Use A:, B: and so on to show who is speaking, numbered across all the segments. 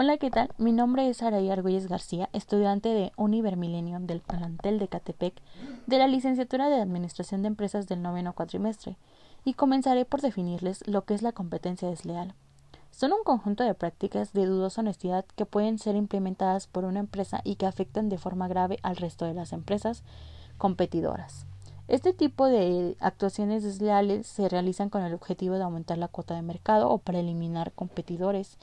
A: Hola, ¿qué tal? Mi nombre es Araí Argüelles García, estudiante de Univermillennium del plantel de Catepec de la licenciatura de Administración de Empresas del noveno cuatrimestre, y comenzaré por definirles lo que es la competencia desleal. Son un conjunto de prácticas de dudosa honestidad que pueden ser implementadas por una empresa y que afectan de forma grave al resto de las empresas competidoras. Este tipo de actuaciones desleales se realizan con el objetivo de aumentar la cuota de mercado o para eliminar competidores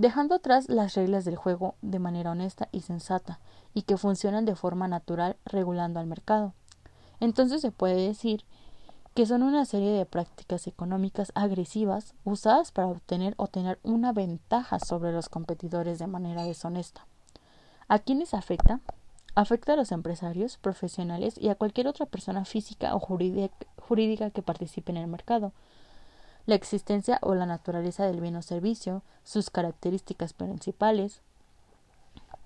A: dejando atrás las reglas del juego de manera honesta y sensata, y que funcionan de forma natural regulando al mercado. Entonces se puede decir que son una serie de prácticas económicas agresivas usadas para obtener o tener una ventaja sobre los competidores de manera deshonesta. ¿A quiénes afecta? Afecta a los empresarios, profesionales y a cualquier otra persona física o jurídica que participe en el mercado, la existencia o la naturaleza del bien o servicio, sus características principales,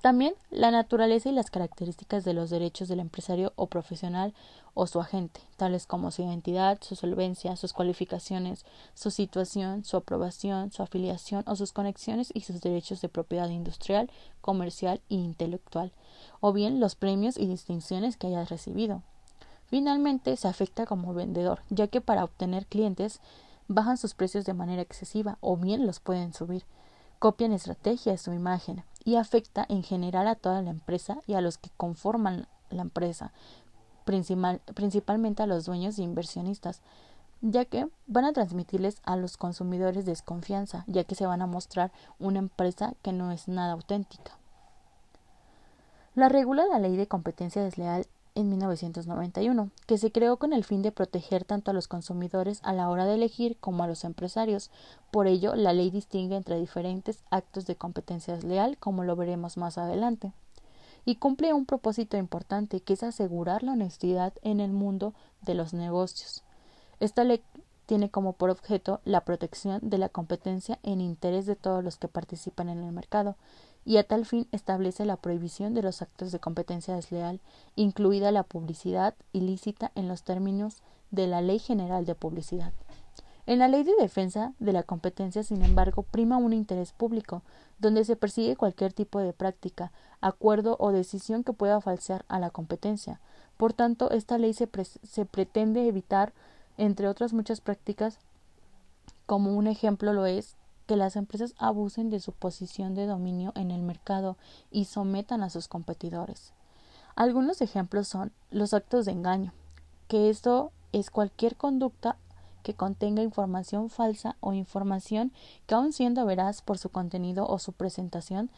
A: también la naturaleza y las características de los derechos del empresario o profesional o su agente, tales como su identidad, su solvencia, sus cualificaciones, su situación, su aprobación, su afiliación o sus conexiones y sus derechos de propiedad industrial, comercial e intelectual, o bien los premios y distinciones que haya recibido. Finalmente, se afecta como vendedor, ya que para obtener clientes bajan sus precios de manera excesiva o bien los pueden subir, copian estrategias o imagen y afecta en general a toda la empresa y a los que conforman la empresa, principalmente a los dueños e inversionistas, ya que van a transmitirles a los consumidores desconfianza, ya que se van a mostrar una empresa que no es nada auténtica. La regula la ley de competencia desleal en 1991, que se creó con el fin de proteger tanto a los consumidores a la hora de elegir como a los empresarios. Por ello, la ley distingue entre diferentes actos de competencia desleal, como lo veremos más adelante, y cumple un propósito importante, que es asegurar la honestidad en el mundo de los negocios. Esta ley tiene como por objeto la protección de la competencia en interés de todos los que participan en el mercado, y a tal fin establece la prohibición de los actos de competencia desleal, incluida la publicidad ilícita en los términos de la Ley General de Publicidad. En la Ley de Defensa de la Competencia, sin embargo, prima un interés público, donde se persigue cualquier tipo de práctica, acuerdo o decisión que pueda falsear a la competencia. Por tanto, esta ley se, se pretende evitar, entre otras muchas prácticas, como un ejemplo lo es que las empresas abusen de su posición de dominio en el mercado y sometan a sus competidores. Algunos ejemplos son los actos de engaño, que esto es cualquier conducta que contenga información falsa o información que aun siendo veraz por su contenido o su presentación,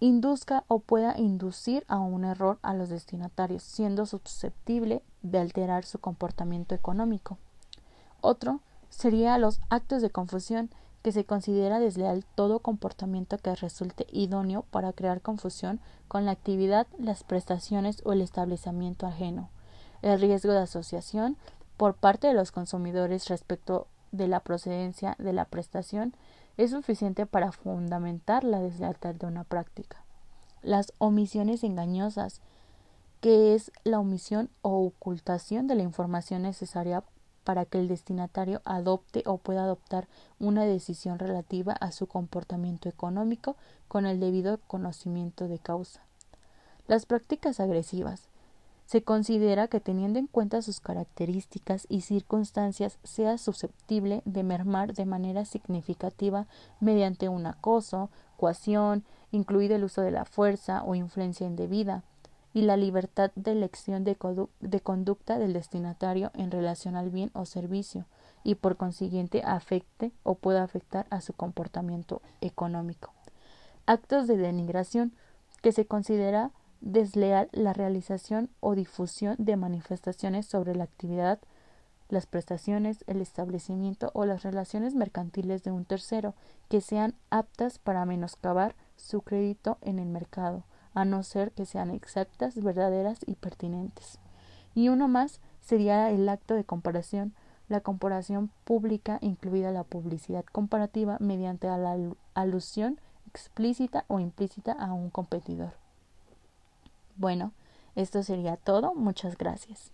A: induzca o pueda inducir a un error a los destinatarios, siendo susceptible de alterar su comportamiento económico. Otro sería los actos de confusión, que se considera desleal todo comportamiento que resulte idóneo para crear confusión con la actividad, las prestaciones o el establecimiento ajeno. El riesgo de asociación por parte de los consumidores respecto de la procedencia de la prestación es suficiente para fundamentar la deslealtad de una práctica. Las omisiones engañosas, que es la omisión o ocultación de la información necesaria para que el destinatario adopte o pueda adoptar una decisión relativa a su comportamiento económico con el debido conocimiento de causa. Las prácticas agresivas. Se considera que teniendo en cuenta sus características y circunstancias sea susceptible de mermar de manera significativa mediante un acoso, coacción, incluido el uso de la fuerza o influencia indebida, y la libertad de elección de, conducta del destinatario en relación al bien o servicio y por consiguiente afecte o pueda afectar a su comportamiento económico. Actos de denigración que se considera desleal la realización o difusión de manifestaciones sobre la actividad, las prestaciones, el establecimiento o las relaciones mercantiles de un tercero que sean aptas para menoscabar su crédito en el mercado, a no ser que sean exactas, verdaderas y pertinentes. Y uno más sería el acto de comparación, la comparación pública, incluida la publicidad comparativa, mediante la alusión explícita o implícita a un competidor. Bueno, esto sería todo. Muchas gracias.